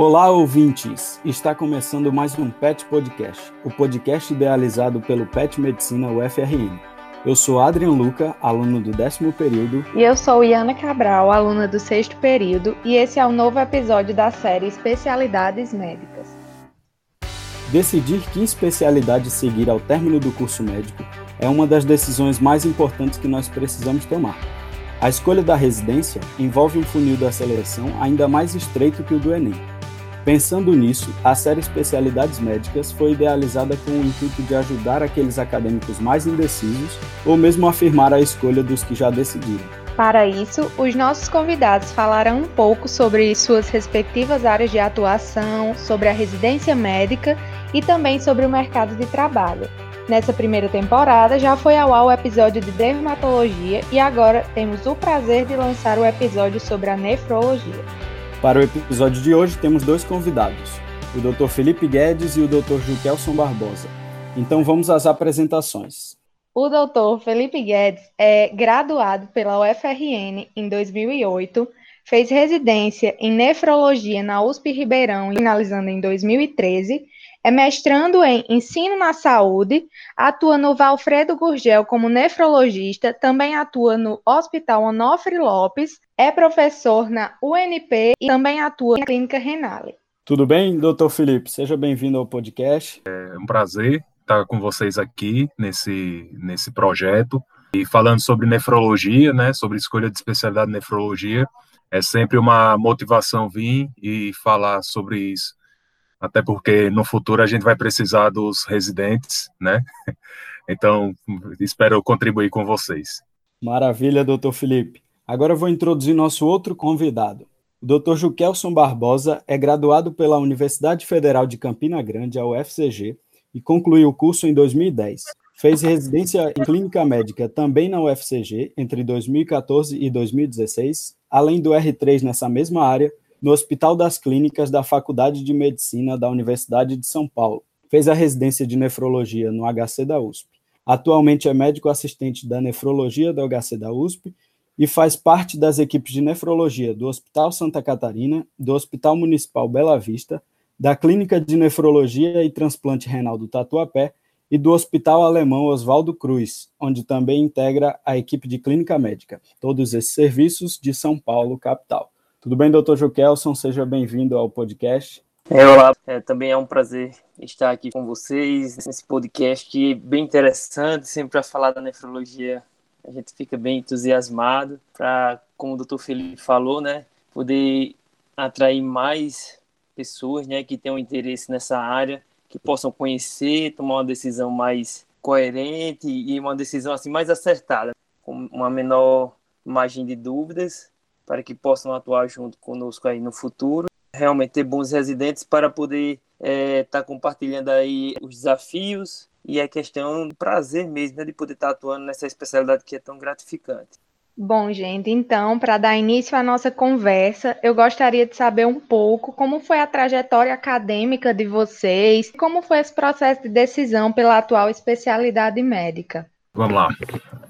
Olá, ouvintes! Está começando mais um PET Podcast, o podcast idealizado pelo PET Medicina UFRN. Eu sou Adrian Luca, aluno do décimo período. E eu sou Iana Cabral, aluna do sexto período, e esse é o novo episódio da série Especialidades Médicas. Decidir que especialidade seguir ao término do curso médico é uma das decisões mais importantes que nós precisamos tomar. A escolha da residência envolve um funil da seleção ainda mais estreito que o do Enem. Pensando nisso, a série Especialidades Médicas foi idealizada com o intuito de ajudar aqueles acadêmicos mais indecisos ou mesmo afirmar a escolha dos que já decidiram. Para isso, os nossos convidados falarão um pouco sobre suas respectivas áreas de atuação, sobre a residência médica e também sobre o mercado de trabalho. Nessa primeira temporada já foi ao ar o episódio de dermatologia e agora temos o prazer de lançar o episódio sobre a nefrologia. Para o episódio de hoje temos dois convidados, o Dr. Felipe Guedes e o Dr. Juquelson Barbosa. Então vamos às apresentações. O Dr. Felipe Guedes é graduado pela UFRN em 2008, fez residência em nefrologia na USP Ribeirão, finalizando em 2013 é mestrando em Ensino na Saúde, atua no Valfredo Gurgel como nefrologista, também atua no Hospital Onofre Lopes, é professor na UNP e também atua na Clínica Renale. Tudo bem, doutor Felipe? Seja bem-vindo ao podcast. É um prazer estar com vocês aqui nesse, nesse projeto e falando sobre nefrologia, né, sobre escolha de especialidade de nefrologia. É sempre uma motivação vir e falar sobre isso até porque no futuro a gente vai precisar dos residentes, né? Então, espero contribuir com vocês. Maravilha, doutor Felipe. Agora vou introduzir nosso outro convidado. O doutor Juquelson Barbosa é graduado pela Universidade Federal de Campina Grande, a UFCG, e concluiu o curso em 2010. Fez residência em clínica médica também na UFCG entre 2014 e 2016, além do R3 nessa mesma área, no Hospital das Clínicas da Faculdade de Medicina da Universidade de São Paulo. Fez a residência de nefrologia no HC da USP. Atualmente é médico assistente da nefrologia do HC da USP e faz parte das equipes de nefrologia do Hospital Santa Catarina, do Hospital Municipal Bela Vista, da Clínica de Nefrologia e Transplante Renal do Tatuapé e do Hospital Alemão Oswaldo Cruz, onde também integra a equipe de clínica médica. Todos esses serviços de São Paulo, capital. Tudo bem, doutor Juquelson? Seja bem-vindo ao podcast. É, olá, é, também é um prazer estar aqui com vocês nesse podcast que é bem interessante, sempre para falar da nefrologia. A gente fica bem entusiasmado para, como o doutor Felipe falou, né, poder atrair mais pessoas, né, que tenham interesse nessa área, que possam conhecer, tomar uma decisão mais coerente e uma decisão assim mais acertada, com uma menor margem de dúvidas para que possam atuar junto conosco aí no futuro. Realmente ter bons residentes para poder estar é, tá compartilhando aí os desafios e a questão do prazer mesmo né, de poder estar atuando nessa especialidade que é tão gratificante. Bom, gente, então, para dar início à nossa conversa, eu gostaria de saber um pouco como foi a trajetória acadêmica de vocês, como foi esse processo de decisão pela atual especialidade médica. Vamos lá.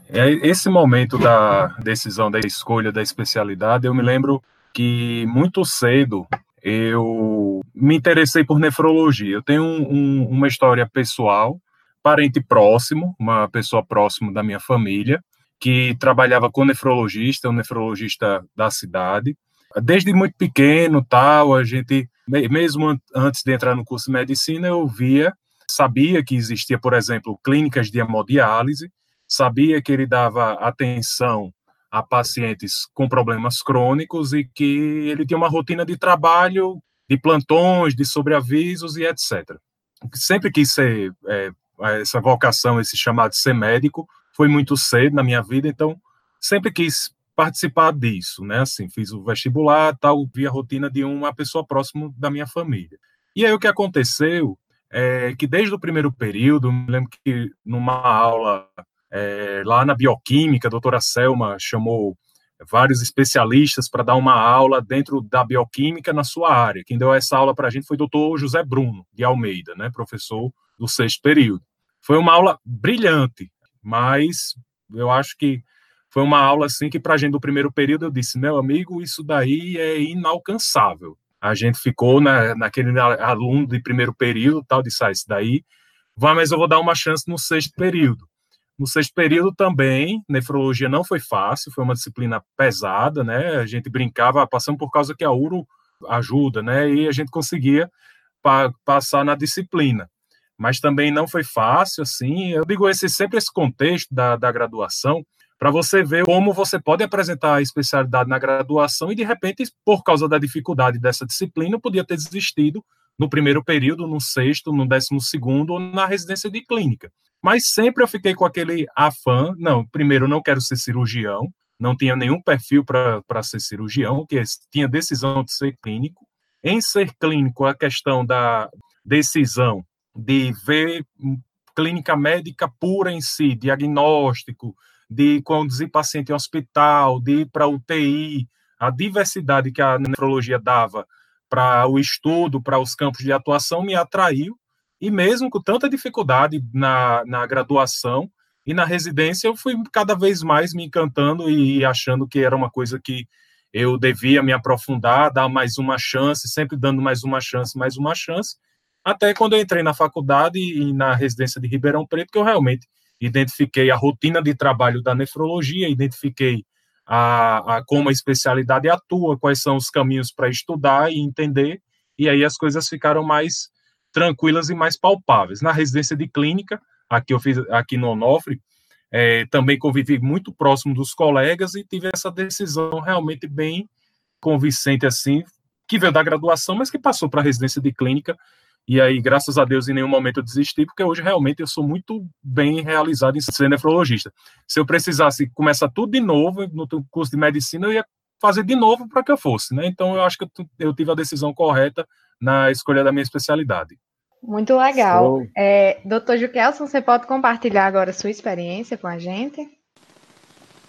É esse momento da decisão da escolha da especialidade, eu me lembro que muito cedo eu me interessei por nefrologia. Eu tenho um, um, uma história pessoal, parente próximo, uma pessoa próxima da minha família, que trabalhava com nefrologista, um nefrologista da cidade. Desde muito pequeno, tal, a gente, mesmo antes de entrar no curso de medicina, eu via, sabia que existia, por exemplo, clínicas de hemodiálise, sabia que ele dava atenção a pacientes com problemas crônicos e que ele tinha uma rotina de trabalho, de plantões, de sobreavisos e etc. Sempre quis ser é, essa vocação, esse chamado de ser médico, foi muito cedo na minha vida, então sempre quis participar disso, né? Assim, fiz o vestibular, tal, vi a rotina de uma pessoa próxima da minha família. E aí o que aconteceu é que desde o primeiro período, me lembro que numa aula é, lá na bioquímica, a doutora Selma chamou vários especialistas para dar uma aula dentro da bioquímica na sua área. Quem deu essa aula para a gente foi o doutor José Bruno, de Almeida, né, professor do sexto período. Foi uma aula brilhante, mas eu acho que foi uma aula assim que para a gente do primeiro período eu disse, meu amigo, isso daí é inalcançável. a gente ficou na, naquele aluno de primeiro período, tal, de sair isso daí, vai, mas eu vou dar uma chance no sexto período. No sexto período também, nefrologia não foi fácil, foi uma disciplina pesada, né? A gente brincava, passando por causa que a URO ajuda, né? E a gente conseguia pa passar na disciplina. Mas também não foi fácil, assim. Eu digo esse, sempre esse contexto da, da graduação, para você ver como você pode apresentar a especialidade na graduação e, de repente, por causa da dificuldade dessa disciplina, podia ter desistido no primeiro período, no sexto, no décimo segundo ou na residência de clínica. Mas sempre eu fiquei com aquele afã, não, primeiro não quero ser cirurgião, não tinha nenhum perfil para ser cirurgião, que tinha decisão de ser clínico. Em ser clínico, a questão da decisão de ver clínica médica pura em si, diagnóstico, de conduzir paciente em hospital, de ir para UTI, a diversidade que a nefrologia dava para o estudo, para os campos de atuação, me atraiu. E mesmo com tanta dificuldade na, na graduação e na residência, eu fui cada vez mais me encantando e achando que era uma coisa que eu devia me aprofundar, dar mais uma chance, sempre dando mais uma chance, mais uma chance, até quando eu entrei na faculdade e na residência de Ribeirão Preto, que eu realmente identifiquei a rotina de trabalho da nefrologia, identifiquei a, a como a especialidade atua, quais são os caminhos para estudar e entender, e aí as coisas ficaram mais tranquilas e mais palpáveis. Na residência de clínica, aqui eu fiz aqui no Onofre, é, também convivi muito próximo dos colegas e tive essa decisão realmente bem convincente assim, que veio da graduação, mas que passou para a residência de clínica. E aí, graças a Deus, em nenhum momento eu desisti, porque hoje realmente eu sou muito bem realizado em ser nefrologista. Se eu precisasse começar tudo de novo no curso de medicina, eu ia fazer de novo para que eu fosse, né? Então eu acho que eu tive a decisão correta na escolha da minha especialidade. Muito legal. É, Doutor Juquelson, você pode compartilhar agora a sua experiência com a gente?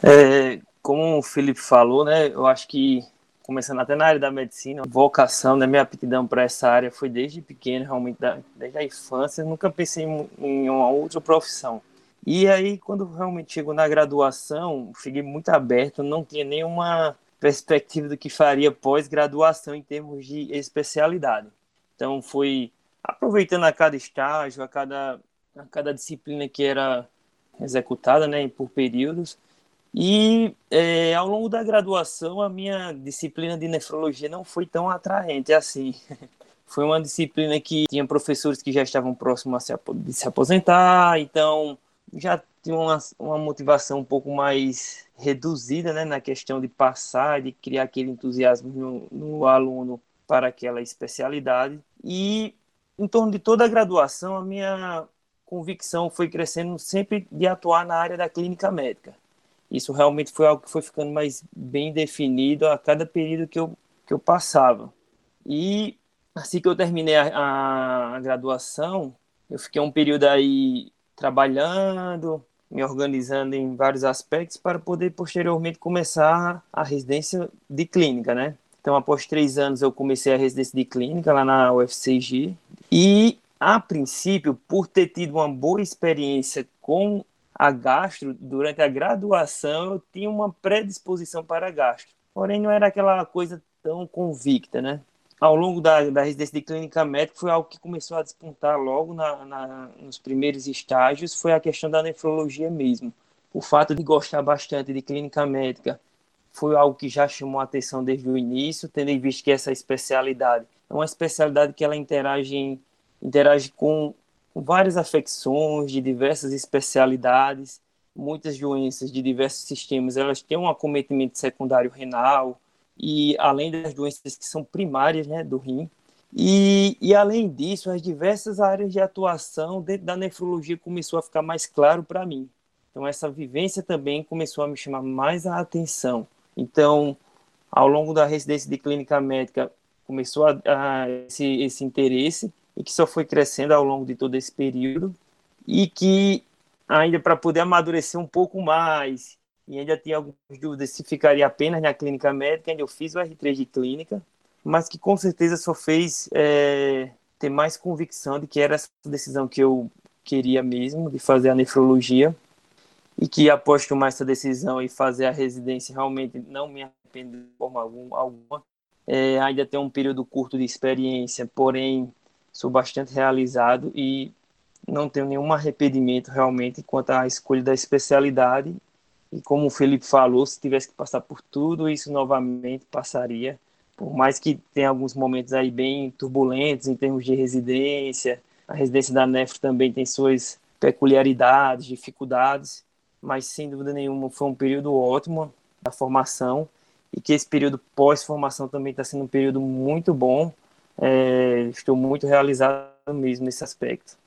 É, como o Felipe falou, né, eu acho que, começando até na área da medicina, vocação, né, minha aptidão para essa área foi desde pequeno, realmente, da, desde a infância, nunca pensei em, em uma outra profissão. E aí, quando realmente chegou na graduação, fiquei muito aberto, não tinha nenhuma perspectiva do que faria pós-graduação em termos de especialidade. Então, foi aproveitando a cada estágio, a cada, a cada disciplina que era executada, né, por períodos. E é, ao longo da graduação, a minha disciplina de nefrologia não foi tão atraente assim. Foi uma disciplina que tinha professores que já estavam próximos de se aposentar, então já tinha uma, uma motivação um pouco mais reduzida né, na questão de passar, de criar aquele entusiasmo no, no aluno para aquela especialidade. E em torno de toda a graduação, a minha convicção foi crescendo sempre de atuar na área da clínica médica. Isso realmente foi algo que foi ficando mais bem definido a cada período que eu, que eu passava. E assim que eu terminei a, a, graduação, eu fiquei um período aí trabalhando, me organizando em vários aspectos para poder posteriormente começar a residência de clínica, né? Então, após três anos, eu comecei a residência de clínica lá na UFCG e, a princípio, por ter tido uma boa experiência com a gastro durante a graduação, eu tinha uma predisposição para gastro. Porém, não era aquela coisa tão convicta, né? ao longo da, da residência de clínica médica foi algo que começou a despontar logo na, na, nos primeiros estágios, foi a questão da nefrologia mesmo. O fato de gostar bastante de clínica médica foi algo que já chamou a atenção desde o início, tendo em vista que essa especialidade é uma especialidade que ela interage, interage com, com várias afecções de diversas especialidades, muitas doenças de diversos sistemas, elas têm um acometimento secundário renal, e além das doenças que são primárias né, do rim. E, e além disso, as diversas áreas de atuação dentro da nefrologia começou a ficar mais claro para mim. Então essa vivência também começou a me chamar mais a atenção. Então, ao longo da residência de clínica médica, começou a, a esse, esse interesse e que só foi crescendo ao longo de todo esse período e que ainda para poder amadurecer um pouco mais e ainda tinha algumas dúvidas se ficaria apenas na clínica médica, ainda eu fiz o R3 de clínica, mas que com certeza só fez é, ter mais convicção de que era essa decisão que eu queria mesmo, de fazer a nefrologia, e que após tomar essa decisão e fazer a residência, realmente não me arrependo de forma alguma, é, ainda tenho um período curto de experiência, porém sou bastante realizado e não tenho nenhum arrependimento realmente quanto à escolha da especialidade. E como o Felipe falou, se tivesse que passar por tudo isso novamente, passaria. Por mais que tenha alguns momentos aí bem turbulentos em termos de residência, a residência da NEF também tem suas peculiaridades, dificuldades, mas sem dúvida nenhuma foi um período ótimo da formação e que esse período pós-formação também está sendo um período muito bom. É, estou muito realizado mesmo nesse aspecto.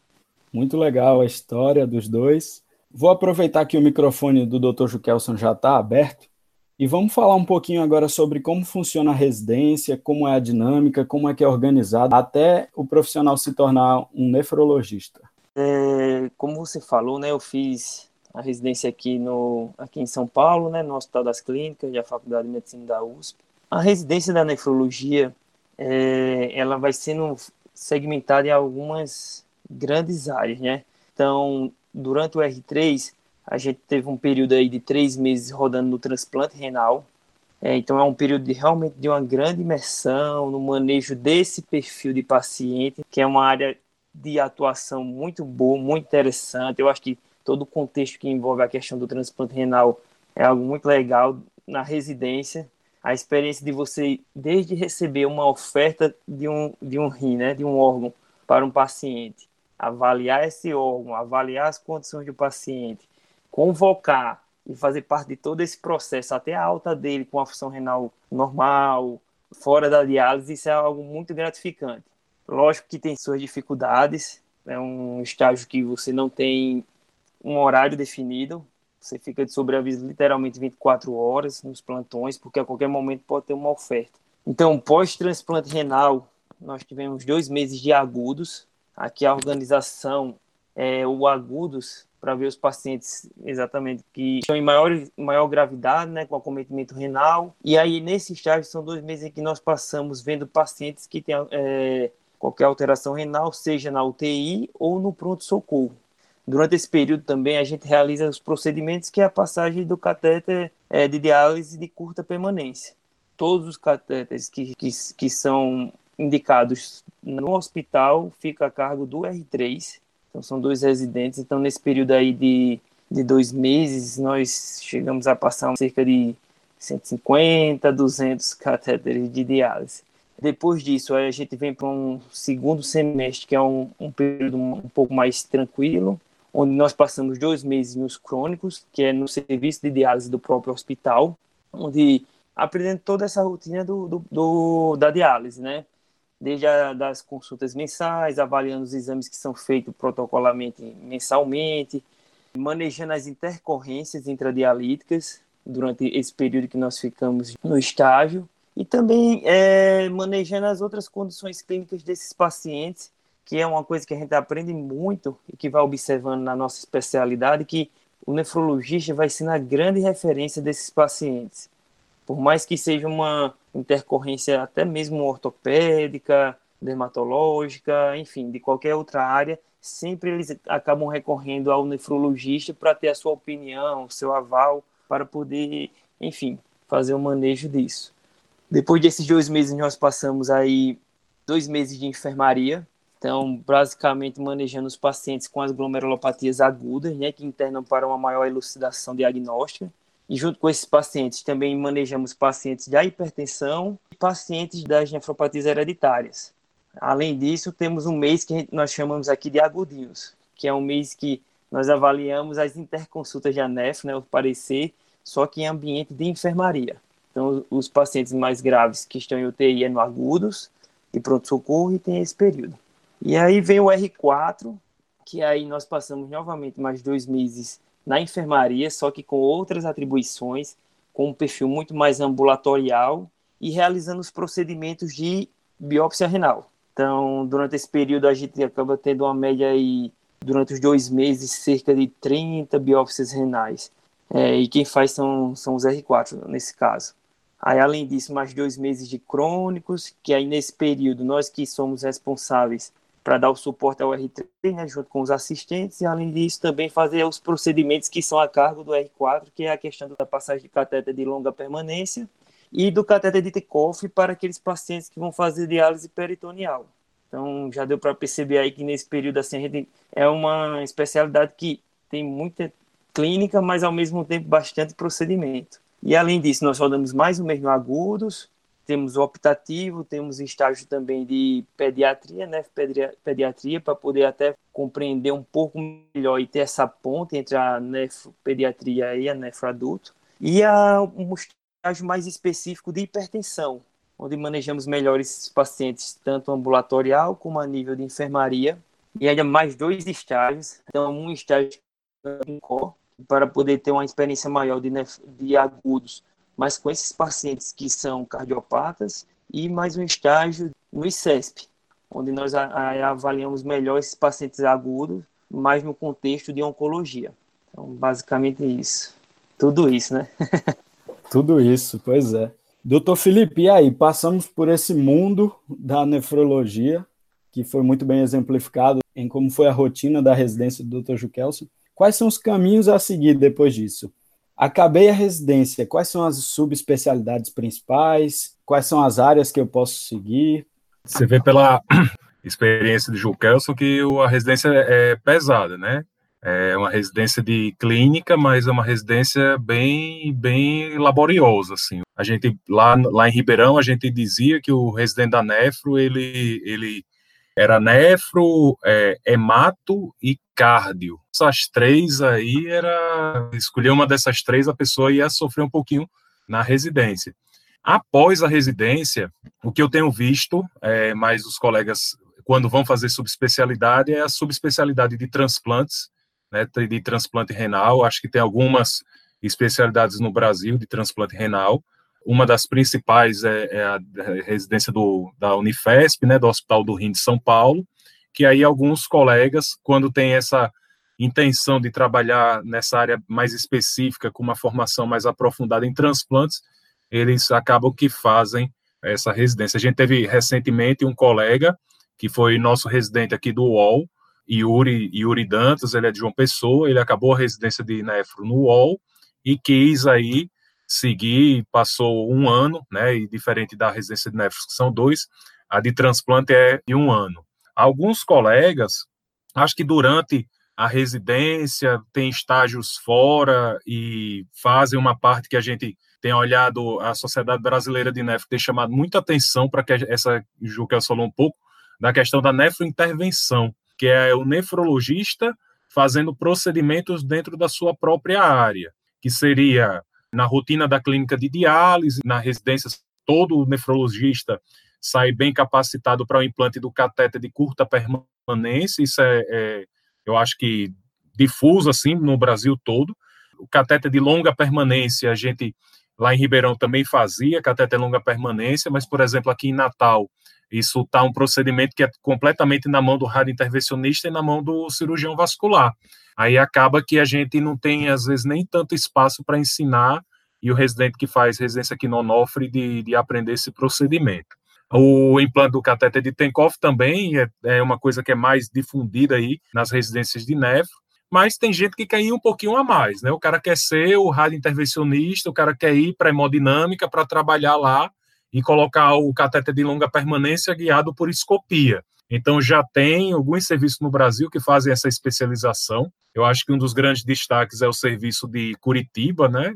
Muito legal a história dos dois. Vou aproveitar que o microfone do Dr. Jukelson já está aberto e vamos falar um pouquinho agora sobre como funciona a residência, como é a dinâmica, como é que é organizado, até o profissional se tornar um nefrologista. É, como você falou, né, eu fiz a residência aqui, no, aqui em São Paulo, né, no Hospital das Clínicas e a Faculdade de Medicina da USP. A residência da nefrologia, é, ela vai sendo segmentada em algumas grandes áreas, né? Então, durante o R3, a gente teve um período aí de três meses rodando no transplante renal. É, então, é um período de, realmente de uma grande imersão no manejo desse perfil de paciente, que é uma área de atuação muito boa, muito interessante. Eu acho que todo o contexto que envolve a questão do transplante renal é algo muito legal na residência. A experiência de você, desde receber uma oferta de um, de um rim, né, de um órgão para um paciente, avaliar esse órgão, avaliar as condições do paciente, convocar e fazer parte de todo esse processo até a alta dele com a função renal normal, fora da diálise, isso é algo muito gratificante. Lógico que tem suas dificuldades, é um estágio que você não tem um horário definido, você fica de sobreaviso literalmente 24 horas nos plantões, porque a qualquer momento pode ter uma oferta. Então, pós-transplante renal, nós tivemos dois meses de agudos. Aqui a organização é o agudos para ver os pacientes exatamente que estão em maior, maior gravidade, né, com acometimento renal. E aí, nesse estágio, são dois meses em que nós passamos vendo pacientes que têm é, qualquer alteração renal, seja na UTI ou no pronto-socorro. Durante esse período também a gente realiza os procedimentos que é a passagem do catéter é, de diálise de curta permanência. Todos os catéteres que, que, que são indicados no hospital fica a cargo do R3. Então são dois residentes. Então nesse período aí de, de dois meses nós chegamos a passar cerca de 150, 200 catéteres de diálise. Depois disso, a gente vem para um segundo semestre, que é um, um período um pouco mais tranquilo, onde nós passamos dois meses nos crônicos, que é no serviço de diálise do próprio hospital, onde aprendendo toda essa rotina do, do, do da diálise, né? Desde a, das consultas mensais, avaliando os exames que são feitos protocolarmente mensalmente, manejando as intercorrências intradialíticas durante esse período que nós ficamos no estágio, e também é, manejando as outras condições clínicas desses pacientes que é uma coisa que a gente aprende muito e que vai observando na nossa especialidade, que o nefrologista vai ser a grande referência desses pacientes. Por mais que seja uma intercorrência até mesmo ortopédica, dermatológica, enfim, de qualquer outra área, sempre eles acabam recorrendo ao nefrologista para ter a sua opinião, o seu aval, para poder, enfim, fazer o manejo disso. Depois desses dois meses, nós passamos aí dois meses de enfermaria, então, basicamente manejando os pacientes com as glomerulopatias agudas, né, que internam para uma maior elucidação diagnóstica. E junto com esses pacientes também manejamos pacientes de hipertensão e pacientes das nefropatias hereditárias. Além disso, temos um mês que nós chamamos aqui de agudinhos, que é um mês que nós avaliamos as interconsultas de ANEF, né, o parecer, só que em ambiente de enfermaria. Então, os pacientes mais graves que estão em UTI é no agudos e pronto-socorro e tem esse período. E aí vem o R4, que aí nós passamos novamente mais dois meses na enfermaria, só que com outras atribuições, com um perfil muito mais ambulatorial e realizando os procedimentos de biópsia renal. Então, durante esse período, a gente acaba tendo uma média aí, durante os dois meses, cerca de 30 biópsias renais. É, e quem faz são, são os R4, nesse caso. Aí, além disso, mais dois meses de crônicos, que aí nesse período, nós que somos responsáveis para dar o suporte ao R3, né, junto com os assistentes, e além disso também fazer os procedimentos que são a cargo do R4, que é a questão da passagem de catéter de longa permanência e do cateter de Tekoff para aqueles pacientes que vão fazer diálise peritoneal. Então, já deu para perceber aí que nesse período assim, a gente é uma especialidade que tem muita clínica, mas ao mesmo tempo bastante procedimento. E além disso, nós rodamos mais um mês no agudos, temos o optativo, temos estágio também de pediatria, né, pediatria, para poder até compreender um pouco melhor e ter essa ponte entre a nefropediatria e a nefroadulto. E a, um estágio mais específico de hipertensão, onde manejamos melhor esses pacientes, tanto ambulatorial como a nível de enfermaria. E ainda mais dois estágios, então um estágio para poder ter uma experiência maior de, de agudos mas com esses pacientes que são cardiopatas e mais um estágio no ICESP, onde nós avaliamos melhor esses pacientes agudos, mais no contexto de oncologia. Então, basicamente isso. Tudo isso, né? Tudo isso, pois é. Doutor Felipe, e aí? Passamos por esse mundo da nefrologia, que foi muito bem exemplificado em como foi a rotina da residência do Dr. Jukelson. Quais são os caminhos a seguir depois disso? Acabei a residência, quais são as subespecialidades principais? Quais são as áreas que eu posso seguir? Você vê pela experiência de Ju Kelson que a residência é pesada, né? É uma residência de clínica, mas é uma residência bem, bem laboriosa, assim. A gente lá, lá em Ribeirão a gente dizia que o residente da Nefro ele, ele era nefro, é, hemato e cardio. Essas três aí era escolher uma dessas três a pessoa ia sofrer um pouquinho na residência. Após a residência, o que eu tenho visto, é, mais os colegas quando vão fazer subespecialidade é a subespecialidade de transplantes, né, de transplante renal. Acho que tem algumas especialidades no Brasil de transplante renal. Uma das principais é, é a residência do, da Unifesp, né, do Hospital do Rim de São Paulo, que aí alguns colegas, quando tem essa intenção de trabalhar nessa área mais específica, com uma formação mais aprofundada em transplantes, eles acabam que fazem essa residência. A gente teve recentemente um colega que foi nosso residente aqui do UOL, Yuri, Yuri Dantas, ele é de João Pessoa, ele acabou a residência de nefro no UOL e quis aí seguir, passou um ano, né, e diferente da residência de nefros, que são dois, a de transplante é de um ano. Alguns colegas, acho que durante a residência, tem estágios fora e fazem uma parte que a gente tem olhado, a Sociedade Brasileira de Nefro tem chamado muita atenção para que essa, Juca falou um pouco, da questão da nefrointervenção, que é o nefrologista fazendo procedimentos dentro da sua própria área, que seria na rotina da clínica de diálise, na residência, todo nefrologista sai bem capacitado para o implante do catéter de curta permanência, isso é, é, eu acho que difuso assim no Brasil todo. O catéter de longa permanência, a gente lá em Ribeirão também fazia catéter de longa permanência, mas por exemplo aqui em Natal, isso está um procedimento que é completamente na mão do radiointervencionista e na mão do cirurgião vascular. Aí acaba que a gente não tem, às vezes, nem tanto espaço para ensinar e o residente que faz residência aqui no Onofre de, de aprender esse procedimento. O implante do catéter de Tenkoff também é, é, uma coisa que é mais difundida aí nas residências de nefro, mas tem gente que quer ir um pouquinho a mais, né? O cara quer ser o radiointervencionista, o cara quer ir para hemodinâmica para trabalhar lá e colocar o catéter de longa permanência guiado por escopia. Então, já tem alguns serviços no Brasil que fazem essa especialização. Eu acho que um dos grandes destaques é o serviço de Curitiba, né?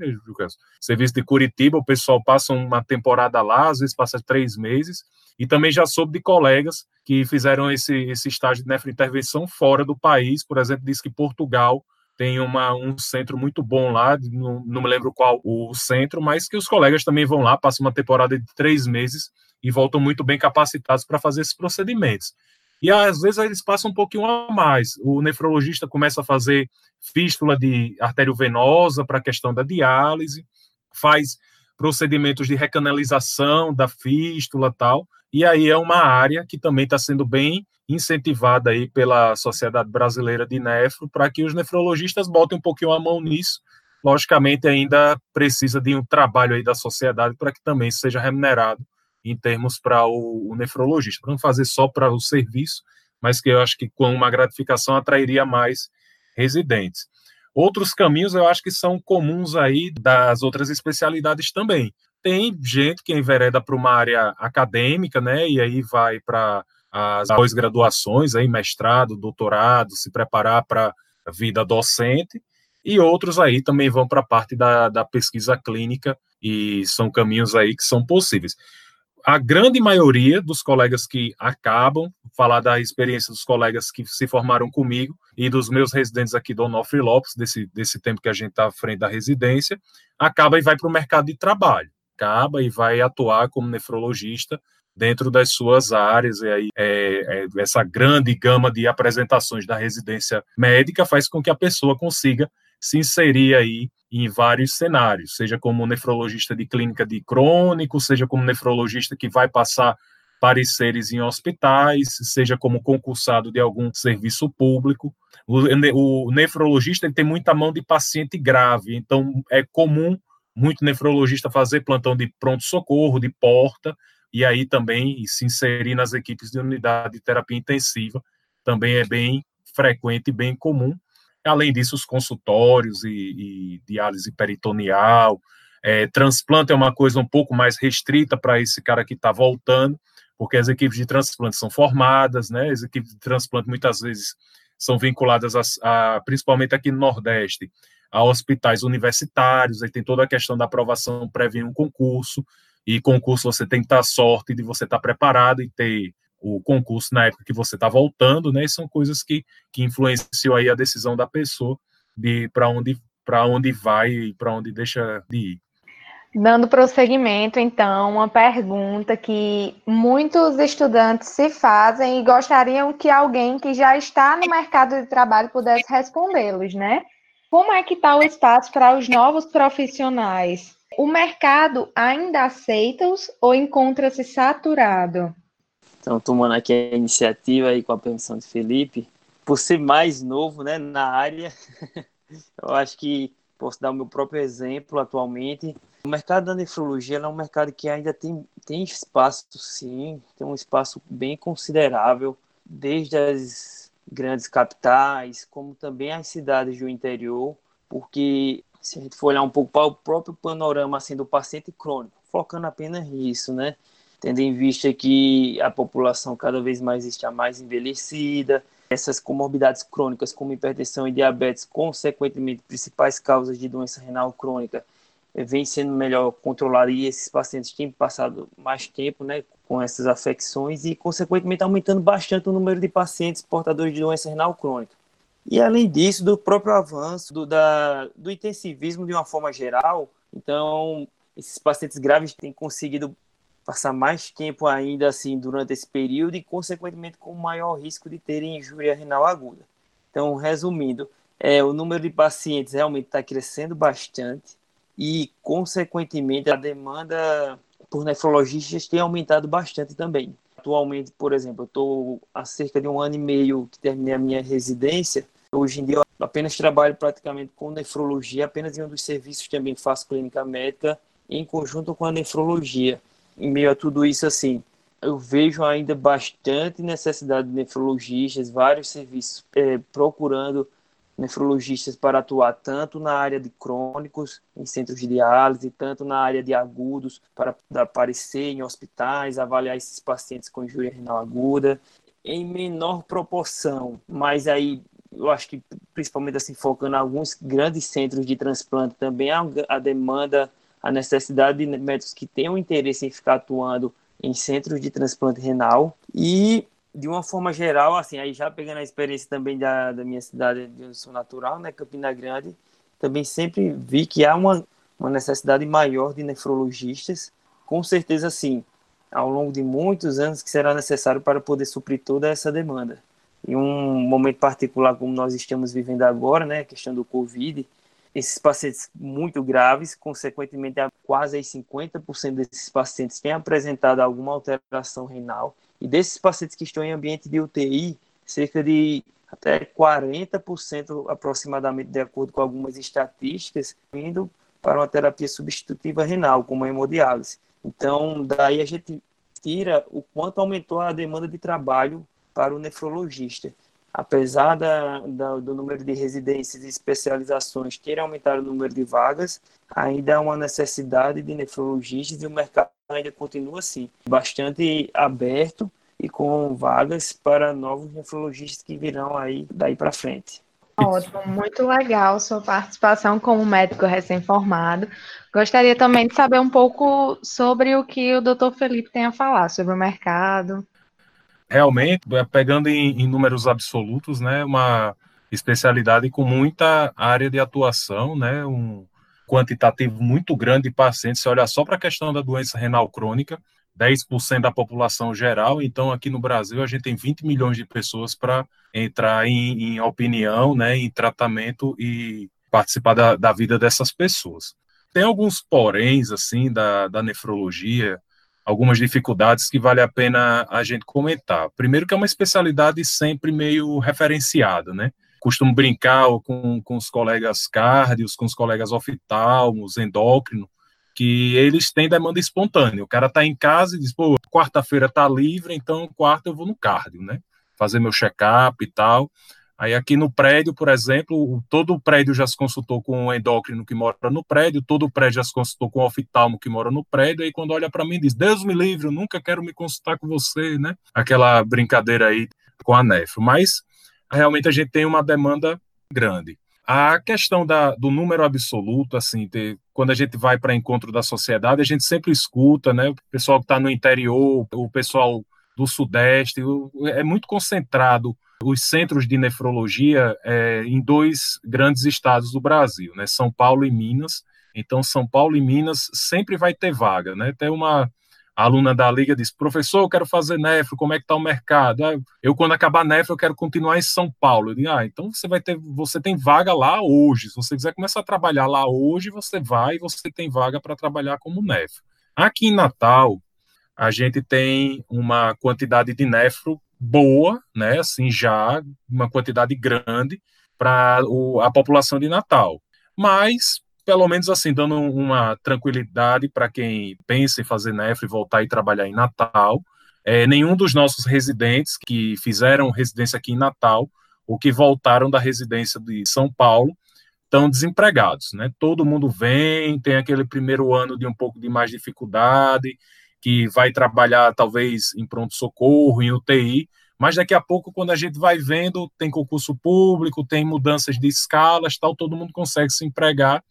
Serviço de Curitiba, o pessoal passa uma temporada lá, às vezes passa três meses. E também já soube de colegas que fizeram esse, esse estágio de nefrointervenção fora do país. Por exemplo, diz que Portugal tem uma, um centro muito bom lá, não, não me lembro qual o centro, mas que os colegas também vão lá, passam uma temporada de três meses e voltam muito bem capacitados para fazer esses procedimentos. E às vezes eles passam um pouquinho a mais. O nefrologista começa a fazer fístula de artério venosa para a questão da diálise, faz procedimentos de recanalização da fístula tal. E aí é uma área que também está sendo bem incentivada aí pela Sociedade Brasileira de Nefro para que os nefrologistas botem um pouquinho a mão nisso. Logicamente ainda precisa de um trabalho aí da sociedade para que também seja remunerado em termos para o, o, nefrologista, para não fazer só para o serviço, mas que eu acho que com uma gratificação atrairia mais residentes. Outros caminhos eu acho que são comuns aí das outras especialidades também. Tem gente que envereda para uma área acadêmica, né? E aí vai para as pós-graduações, aí mestrado, doutorado, se preparar para a vida docente. E outros aí também vão para a parte da, da pesquisa clínica e são caminhos aí que são possíveis a grande maioria dos colegas que acabam, falar da experiência dos colegas que se formaram comigo e dos meus residentes aqui do Onofre Lopes, desse, desse tempo que a gente está à frente da residência, acaba e vai para o mercado de trabalho, acaba e vai atuar como nefrologista dentro das suas áreas, e aí é, é, essa grande gama de apresentações da residência médica faz com que a pessoa consiga se inserir aí em vários cenários, seja como nefrologista de clínica de crônico, seja como nefrologista que vai passar pareceres em hospitais, seja como concursado de algum serviço público. O, o nefrologista tem muita mão de paciente grave, então é comum muito nefrologista fazer plantão de pronto-socorro, de porta, e aí também se inserir nas equipes de unidade de terapia intensiva, também é bem frequente e bem comum. Além disso, os consultórios e, e diálise peritoneal, é, transplante é uma coisa um pouco mais restrita para esse cara que está voltando, porque as equipes de transplante são formadas, né? As equipes de transplante muitas vezes são vinculadas, a, a, principalmente aqui no Nordeste, a hospitais universitários, aí tem toda a questão da aprovação prévia em um concurso, e concurso você tem que estar sorte de você estar preparado e ter o concurso na época que você está voltando, né? E são coisas que, que influenciam aí a decisão da pessoa de para onde para onde vai e para onde deixa de ir. Dando prosseguimento, então, uma pergunta que muitos estudantes se fazem e gostariam que alguém que já está no mercado de trabalho pudesse respondê-los, né? Como é que está o espaço para os novos profissionais? O mercado ainda aceita-os ou encontra-se saturado? Então, tomando aqui a iniciativa aí com a permissão de Felipe, por ser mais novo né, na área, eu acho que posso dar o meu próprio exemplo atualmente. O mercado da nefrologia é um mercado que ainda tem, tem espaço, sim, tem um espaço bem considerável, desde as grandes capitais, como também as cidades do interior, porque se a gente for olhar um pouco para o próprio panorama assim, do paciente crônico, focando apenas nisso, né? tendo em vista que a população cada vez mais está mais envelhecida, essas comorbidades crônicas como hipertensão e diabetes, consequentemente principais causas de doença renal crônica, vem sendo melhor controlada e esses pacientes têm passado mais tempo, né, com essas afecções e consequentemente aumentando bastante o número de pacientes portadores de doença renal crônica. E além disso, do próprio avanço do, da, do intensivismo de uma forma geral, então esses pacientes graves têm conseguido passar mais tempo ainda assim durante esse período e, consequentemente, com maior risco de terem injúria renal aguda. Então, resumindo, é, o número de pacientes realmente está crescendo bastante e, consequentemente, a demanda por nefrologistas tem aumentado bastante também. Atualmente, por exemplo, eu estou há cerca de um ano e meio que terminei a minha residência. Hoje em dia, eu apenas trabalho praticamente com nefrologia, apenas em um dos serviços também faço clínica médica em conjunto com a nefrologia em meio a tudo isso, assim, eu vejo ainda bastante necessidade de nefrologistas, vários serviços é, procurando nefrologistas para atuar tanto na área de crônicos, em centros de diálise, tanto na área de agudos, para aparecer em hospitais, avaliar esses pacientes com injúria renal aguda, em menor proporção, mas aí eu acho que principalmente assim focando em alguns grandes centros de transplante também a, demanda a necessidade de médicos que tenham interesse em ficar atuando em centros de transplante renal. E de uma forma geral, assim, aí já pegando a experiência também da, da minha cidade de onde sou natural, né, Campina Grande, também sempre vi que há uma, uma necessidade maior de nefrologistas, com certeza sim, ao longo de muitos anos que será necessário para poder suprir toda essa demanda. Em um momento particular como nós estamos vivendo agora, né, a questão do Covid, esses pacientes muito graves, consequentemente, quase 50% desses pacientes têm apresentado alguma alteração renal. E desses pacientes que estão em ambiente de UTI, cerca de até 40% aproximadamente, de acordo com algumas estatísticas, indo para uma terapia substitutiva renal, como a hemodiálise. Então, daí a gente tira o quanto aumentou a demanda de trabalho para o nefrologista. apesar da, da, do número de residências e especializações ter aumentado o número de vagas, ainda há uma necessidade de nefrologistas e o mercado ainda continua assim, bastante aberto e com vagas para novos nefrologistas que virão aí daí para frente. Ótimo, muito legal sua participação como médico recém-formado. Gostaria também de saber um pouco sobre o que o doutor Felipe tem a falar sobre o mercado. Realmente, é, pegando em, em números absolutos, né, uma especialidade com muita área de atuação, né, um quantitativo muito grande de pacientes. Se olhar só para a questão da doença renal crônica, 10% da população geral, então aqui no Brasil a gente tem 20 milhões de pessoas para entrar em, em, opinião, né, em tratamento e participar da, da, vida dessas pessoas. Tem alguns poréns, assim, da, da nefrologia, algumas dificuldades que vale a pena a gente comentar. Primeiro que é uma especialidade sempre meio referenciada, né, costumo brincar com, com os colegas cardios, com os colegas oftalmos, endócrino, que eles têm demanda espontânea. O cara está em casa e diz, pô, quarta-feira está livre, então quarta eu vou no cardio, né? Fazer meu check-up e tal. Aí aqui no prédio, por exemplo, todo o prédio já se consultou com o endócrino que mora no prédio, todo o prédio já se consultou com o oftalmo que mora no prédio, aí quando olha para mim diz, Deus me livre, eu nunca quero me consultar com você, né? Aquela brincadeira aí com a nefro. Mas realmente a gente tem uma demanda grande. A questão da, do número absoluto, assim, ter, quando a gente vai para encontro da sociedade, a gente sempre escuta, né? O pessoal que está no interior, o pessoal do Sudeste, é muito concentrado os centros de nefrologia é, em dois grandes estados do Brasil, né? São Paulo e Minas. Então, São Paulo e Minas sempre vai ter vaga, né? Tem uma a aluna da liga disse, professor, eu quero fazer nefro, como é que está o mercado? Ah, eu, quando acabar nefro, eu quero continuar em São Paulo. Eu ah, então você vai ter, você tem vaga lá hoje. Se você quiser começar a trabalhar lá hoje, você vai e você tem vaga para trabalhar como nefro. Aqui em Natal, a gente tem uma quantidade de nefro boa, né? Assim, já uma quantidade grande para a população de Natal. Mas pelo menos assim, dando uma tranquilidade para quem pensa em fazer nefro e voltar e trabalhar em Natal. É, nenhum dos nossos residentes que fizeram residência aqui em Natal ou que voltaram da residência de São Paulo estão desempregados, né? Todo mundo vem, tem aquele primeiro ano de um pouco de mais dificuldade, que vai trabalhar talvez em pronto-socorro, em UTI, mas daqui a pouco, quando a gente vai vendo, tem concurso público, tem mudanças de escalas, tal, todo mundo consegue se empregar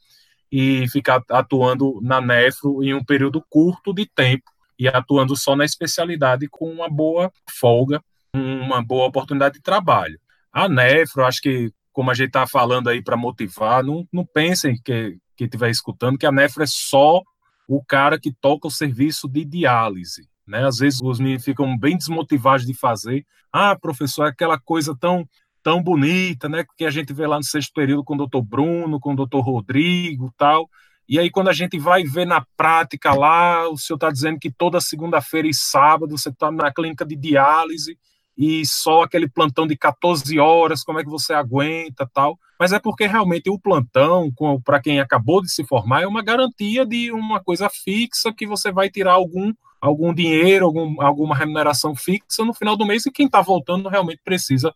e ficar atuando na nefro em um período curto de tempo e atuando só na especialidade com uma boa folga, uma boa oportunidade de trabalho. A nefro, acho que, como a gente está falando aí para motivar, não, não pensem que estiver escutando que a nefro é só o cara que toca o serviço de diálise. Né? Às vezes os meninos ficam bem desmotivados de fazer. Ah, professor, é aquela coisa tão tão bonita, né, que a gente vê lá no sexto período com o doutor Bruno, com o doutor Rodrigo tal. E aí, quando a gente vai ver na prática lá, o senhor está dizendo que toda segunda-feira e sábado você está na clínica de diálise e só aquele plantão de 14 horas, como é que você aguenta tal. Mas é porque realmente o plantão, para quem acabou de se formar, é uma garantia de uma coisa fixa que você vai tirar algum, algum dinheiro, algum, alguma remuneração fixa no final do mês e quem está voltando realmente precisa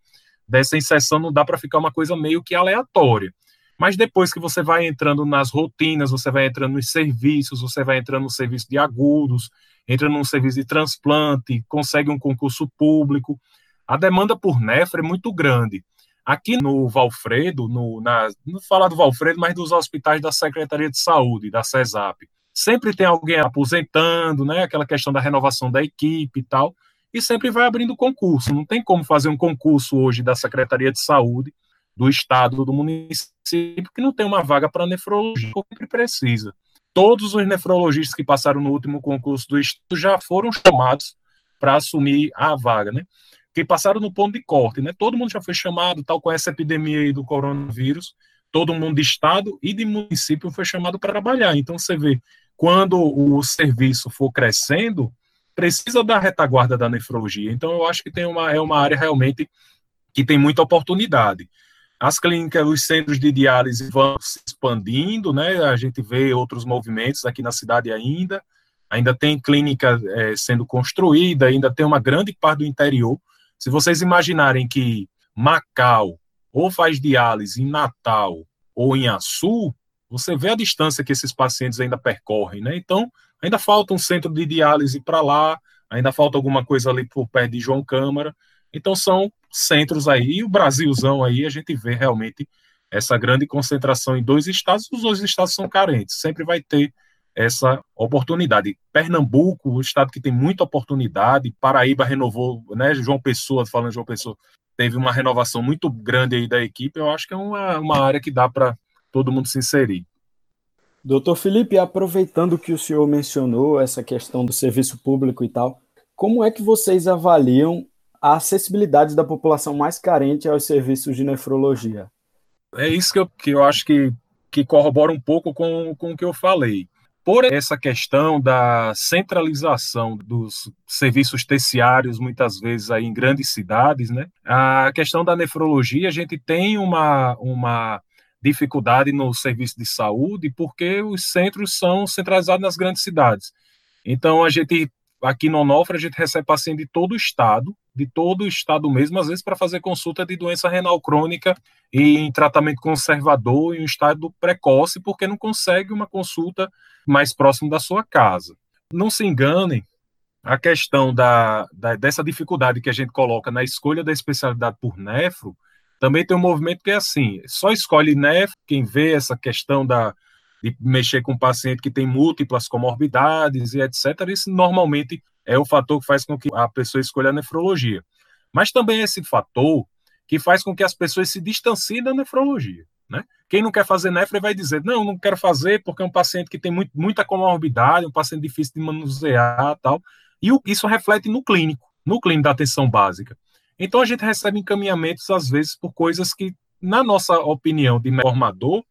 dessa inserção não dá para ficar uma coisa meio que aleatória. Mas depois que você vai entrando nas rotinas, você vai entrando nos serviços, você vai entrando no serviço de agudos, entra num serviço de transplante, consegue um concurso público, a demanda por nefra é muito grande. Aqui no Valfredo, no, na, não falar do Valfredo, mas dos hospitais da Secretaria de Saúde, da CESAP, sempre tem alguém aposentando, né? Aquela questão da renovação da equipe e tal e sempre vai abrindo concurso. Não tem como fazer um concurso hoje da Secretaria de Saúde do Estado, do município, que não tem uma vaga para nefrologia, que precisa. Todos os nefrologistas que passaram no último concurso do Estado já foram chamados para assumir a vaga, né? Que passaram no ponto de corte, né? Todo mundo já foi chamado, tal com essa epidemia aí do coronavírus, todo mundo de Estado e de município foi chamado para trabalhar. Então, você vê, quando o serviço for crescendo, precisa da retaguarda da nefrologia. Então, eu acho que tem uma, é uma área realmente que tem muita oportunidade. As clínicas, os centros de diálise vão se expandindo, né? A gente vê outros movimentos aqui na cidade ainda. Ainda tem clínica é, sendo construída, ainda tem uma grande parte do interior. Se vocês imaginarem que Macau ou faz diálise em Natal ou em Açu, você vê a distância que esses pacientes ainda percorrem, né? Então, ainda falta um centro de diálise para lá, ainda falta alguma coisa ali por perto de João Câmara. Então, são centros aí, e o Brasilzão aí, a gente vê realmente essa grande concentração em dois estados, os dois estados são carentes, sempre vai ter essa oportunidade. Pernambuco, o estado que tem muita oportunidade, Paraíba renovou, né, João Pessoa, falando João Pessoa, teve uma renovação muito grande aí da equipe, eu acho que é uma, uma área que dá para todo mundo se inserir. Doutor Felipe, aproveitando que o senhor mencionou essa questão do serviço público e tal, como é que vocês avaliam a acessibilidade da população mais carente aos serviços de nefrologia? É isso que eu, que eu acho que, que corrobora um pouco com, com o que eu falei. Por essa questão da centralização dos serviços terciários, muitas vezes aí em grandes cidades, né? A questão da nefrologia, a gente tem uma, uma dificuldade no serviço de saúde porque os centros são centralizados nas grandes cidades. Então, a gente aqui no Onofre, a gente recebe paciente de todo o estado, de todo o estado mesmo, às vezes para fazer consulta de doença renal crônica e em tratamento conservador em um estado precoce, porque não consegue uma consulta mais próximo da sua casa. Não se enganem, a questão da, da, dessa dificuldade que a gente coloca na escolha da especialidade por nefro, também tem um movimento que é assim, só escolhe nefro quem vê essa questão da, de mexer com um paciente que tem múltiplas comorbidades e etc. Isso normalmente é o fator que faz com que a pessoa escolha a nefrologia. Mas também é esse fator que faz com que as pessoas se distanciem da nefrologia. Né? Quem não quer fazer nefro vai dizer, não, não quero fazer porque é um paciente que tem muito, muita comorbidade, um paciente difícil de manusear tal. E isso reflete no clínico, no clínico da atenção básica. Então a gente recebe encaminhamentos, às vezes, por coisas que, na nossa opinião de formador,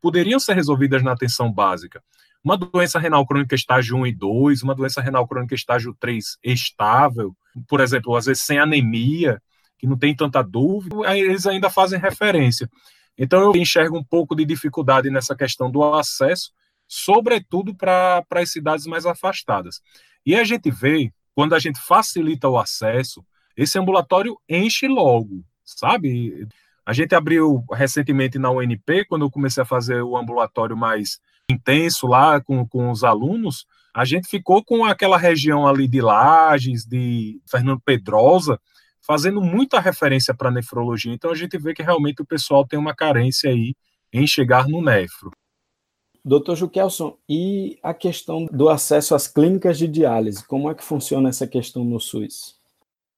poderiam ser resolvidas na atenção básica. Uma doença renal crônica estágio 1 e 2, uma doença renal crônica estágio 3 estável, por exemplo, às vezes sem anemia, que não tem tanta dúvida, eles ainda fazem referência. Então eu enxergo um pouco de dificuldade nessa questão do acesso, sobretudo para as cidades mais afastadas. E a gente vê, quando a gente facilita o acesso, esse ambulatório enche logo, sabe? A gente abriu recentemente na UNP, quando eu comecei a fazer o ambulatório mais intenso lá com, com os alunos, a gente ficou com aquela região ali de Lages, de Fernando Pedrosa, fazendo muita referência para nefrologia. Então a gente vê que realmente o pessoal tem uma carência aí em chegar no nefro. Doutor Juquelson, e a questão do acesso às clínicas de diálise, como é que funciona essa questão no SUS?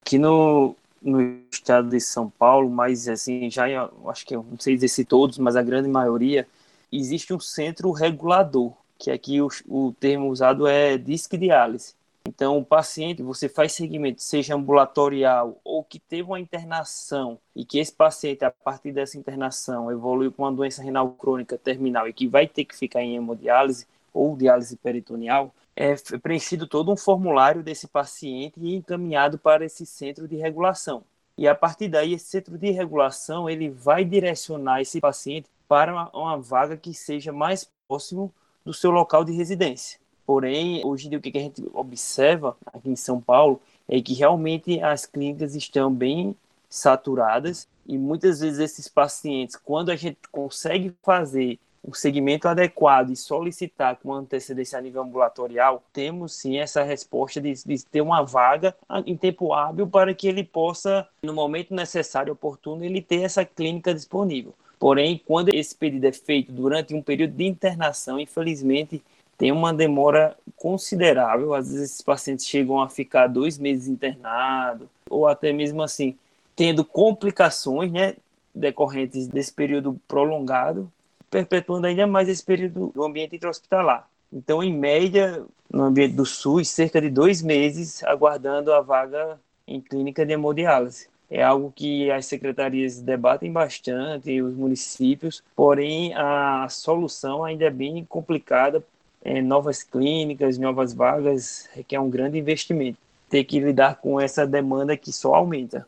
Aqui no, no estado de São Paulo, mas assim, já acho que não sei dizer se todos, mas a grande maioria, existe um centro regulador, que aqui o, o termo usado é disque diálise. Então, o paciente, você faz segmento, seja ambulatorial ou que teve uma internação e que esse paciente, a partir dessa internação, evoluiu com uma doença renal crônica terminal e que vai ter que ficar em hemodiálise ou diálise peritoneal, é preenchido todo um formulário desse paciente e encaminhado para esse centro de regulação. E a partir daí, esse centro de regulação ele vai direcionar esse paciente para uma, uma vaga que seja mais próximo do seu local de residência. Porém, hoje em dia, o que a gente observa aqui em São Paulo é que realmente as clínicas estão bem saturadas e muitas vezes esses pacientes, quando a gente consegue fazer o segmento adequado e solicitar com antecedência a nível ambulatorial, temos sim essa resposta de, de, ter uma vaga em tempo hábil para que ele possa, no momento necessário, oportuno, ele ter essa clínica disponível. Porém, quando esse pedido é feito durante um período de internação, infelizmente, tem uma demora considerável. Às vezes, esses pacientes chegam a ficar dois meses internados, ou até mesmo assim, tendo complicações né, decorrentes desse período prolongado perpetuando ainda mais esse período do ambiente intra-hospitalar. Então, em média, no ambiente do SUS, cerca de dois meses aguardando a vaga em clínica de hemodiálise. É algo que as secretarias debatem bastante, os municípios, porém a solução ainda é bem complicada. É, novas clínicas, novas vagas, requer um grande investimento. Ter que lidar com essa demanda que só aumenta.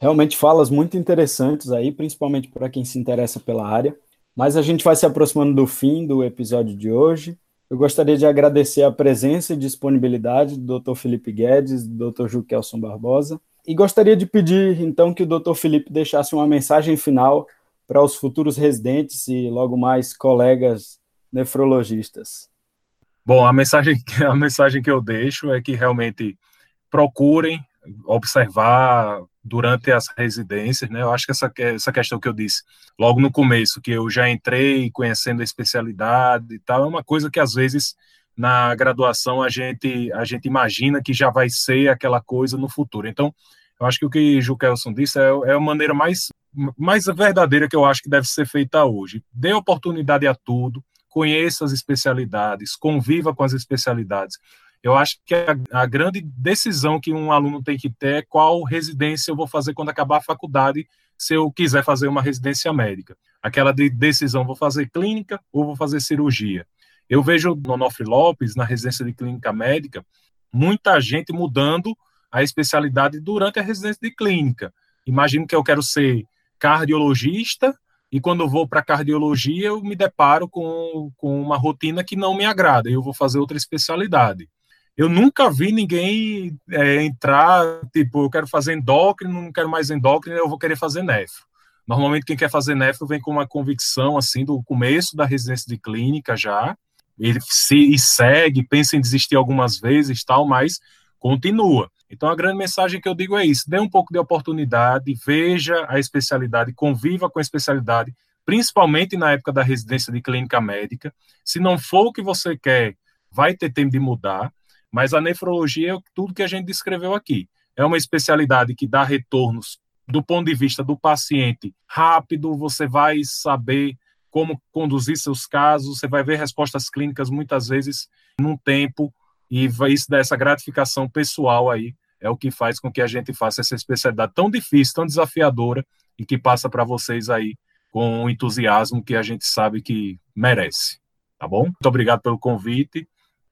Realmente falas muito interessantes aí, principalmente para quem se interessa pela área. Mas a gente vai se aproximando do fim do episódio de hoje. Eu gostaria de agradecer a presença e disponibilidade do Dr. Felipe Guedes, do Dr. Juquelson Barbosa. E gostaria de pedir, então, que o doutor Felipe deixasse uma mensagem final para os futuros residentes e logo mais colegas nefrologistas. Bom, a mensagem, a mensagem que eu deixo é que realmente procurem observar durante as residências, né? Eu acho que essa, essa questão que eu disse logo no começo, que eu já entrei conhecendo a especialidade e tal, é uma coisa que às vezes na graduação a gente a gente imagina que já vai ser aquela coisa no futuro. Então, eu acho que o que o Kelson disse é, é a maneira mais mais verdadeira que eu acho que deve ser feita hoje. Dê oportunidade a tudo, conheça as especialidades, conviva com as especialidades. Eu acho que a, a, grande decisão que um aluno tem que ter é qual residência eu vou fazer quando acabar a faculdade, se eu quiser fazer uma residência médica. Aquela de decisão, vou fazer clínica ou vou fazer cirurgia. Eu vejo no Onofre Lopes, na residência de clínica médica, muita gente mudando a especialidade durante a residência de clínica. Imagino que eu quero ser cardiologista e quando vou para cardiologia eu me deparo com, com uma rotina que não me agrada, eu vou fazer outra especialidade. Eu nunca vi ninguém é, entrar, tipo, eu quero fazer endócrino, não quero mais endócrino, eu vou querer fazer nefro. Normalmente quem quer fazer nefro vem com uma convicção, assim, do começo da residência de clínica já, ele se e segue, pensa em desistir algumas vezes tal, mas continua. Então a grande mensagem que eu digo é isso: dê um pouco de oportunidade, veja a especialidade, conviva com a especialidade, principalmente na época da residência de clínica médica. Se não for o que você quer, vai ter tempo de mudar. Mas a nefrologia é tudo que a gente descreveu aqui. É uma especialidade que dá retornos do ponto de vista do paciente rápido, você vai saber como conduzir seus casos, você vai ver respostas clínicas muitas vezes num tempo e isso dá essa gratificação pessoal aí é o que faz com que a gente faça essa especialidade tão difícil, tão desafiadora e que passa para vocês aí com o entusiasmo que a gente sabe que merece. Tá bom? Muito obrigado pelo convite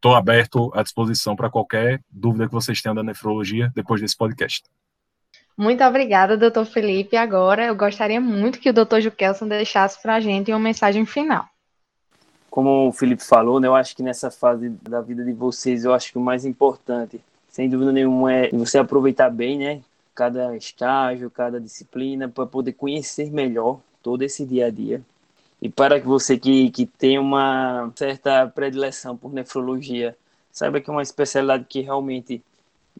Estou aberto à disposição para qualquer dúvida que vocês tenham da nefrologia depois desse podcast. Muito obrigada, doutor Felipe. Agora, eu gostaria muito que o doutor Jukelson deixasse para a gente uma mensagem final. Como o Felipe falou, né, eu acho que nessa fase da vida de vocês, eu acho que o mais importante, sem dúvida nenhuma, é você aproveitar bem, né, cada estágio, cada disciplina, para poder conhecer melhor todo esse dia a dia. E para que você que, que tem uma certa predileção por nefrologia, saiba que é uma especialidade que realmente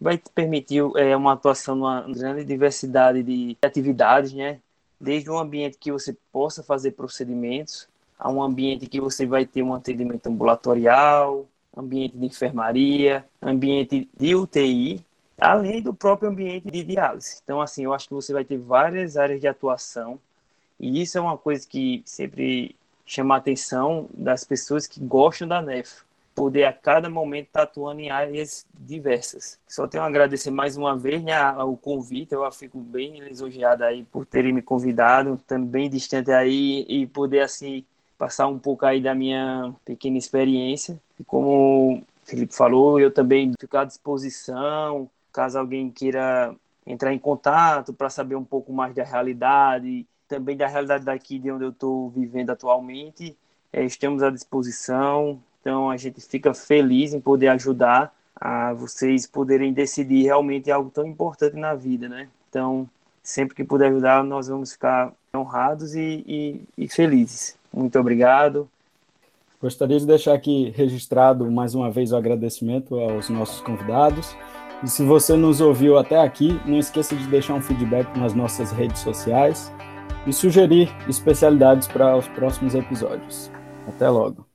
vai te permitir é, uma atuação numa grande diversidade de atividades, né? Desde um ambiente que você possa fazer procedimentos, a um ambiente que você vai ter um atendimento ambulatorial, ambiente de enfermaria, ambiente de UTI, além do próprio ambiente de diálise. Então, assim, eu acho que você vai ter várias áreas de atuação e isso é uma coisa que sempre chama a atenção das pessoas que gostam da NEF. Poder a cada momento estar atuando em áreas diversas. Só tenho a agradecer mais uma vez né, o convite. Eu fico bem lisonjeado aí por terem me convidado, também distante aí, e poder assim passar um pouco aí da minha pequena experiência. E como o Felipe falou, eu também fico à disposição, caso alguém queira entrar em contato para saber um pouco mais da realidade também da realidade daqui de onde eu estou vivendo atualmente. É, estamos à disposição, então a gente fica feliz em poder ajudar a vocês poderem decidir realmente algo tão importante na vida, né? Então, sempre que puder ajudar, nós vamos ficar honrados e, e, e felizes. Muito obrigado. Gostaria de deixar aqui registrado mais uma vez o agradecimento aos nossos convidados. E se você nos ouviu até aqui, não esqueça de deixar um feedback nas nossas redes sociais e sugerir especialidades para os próximos episódios. Até logo!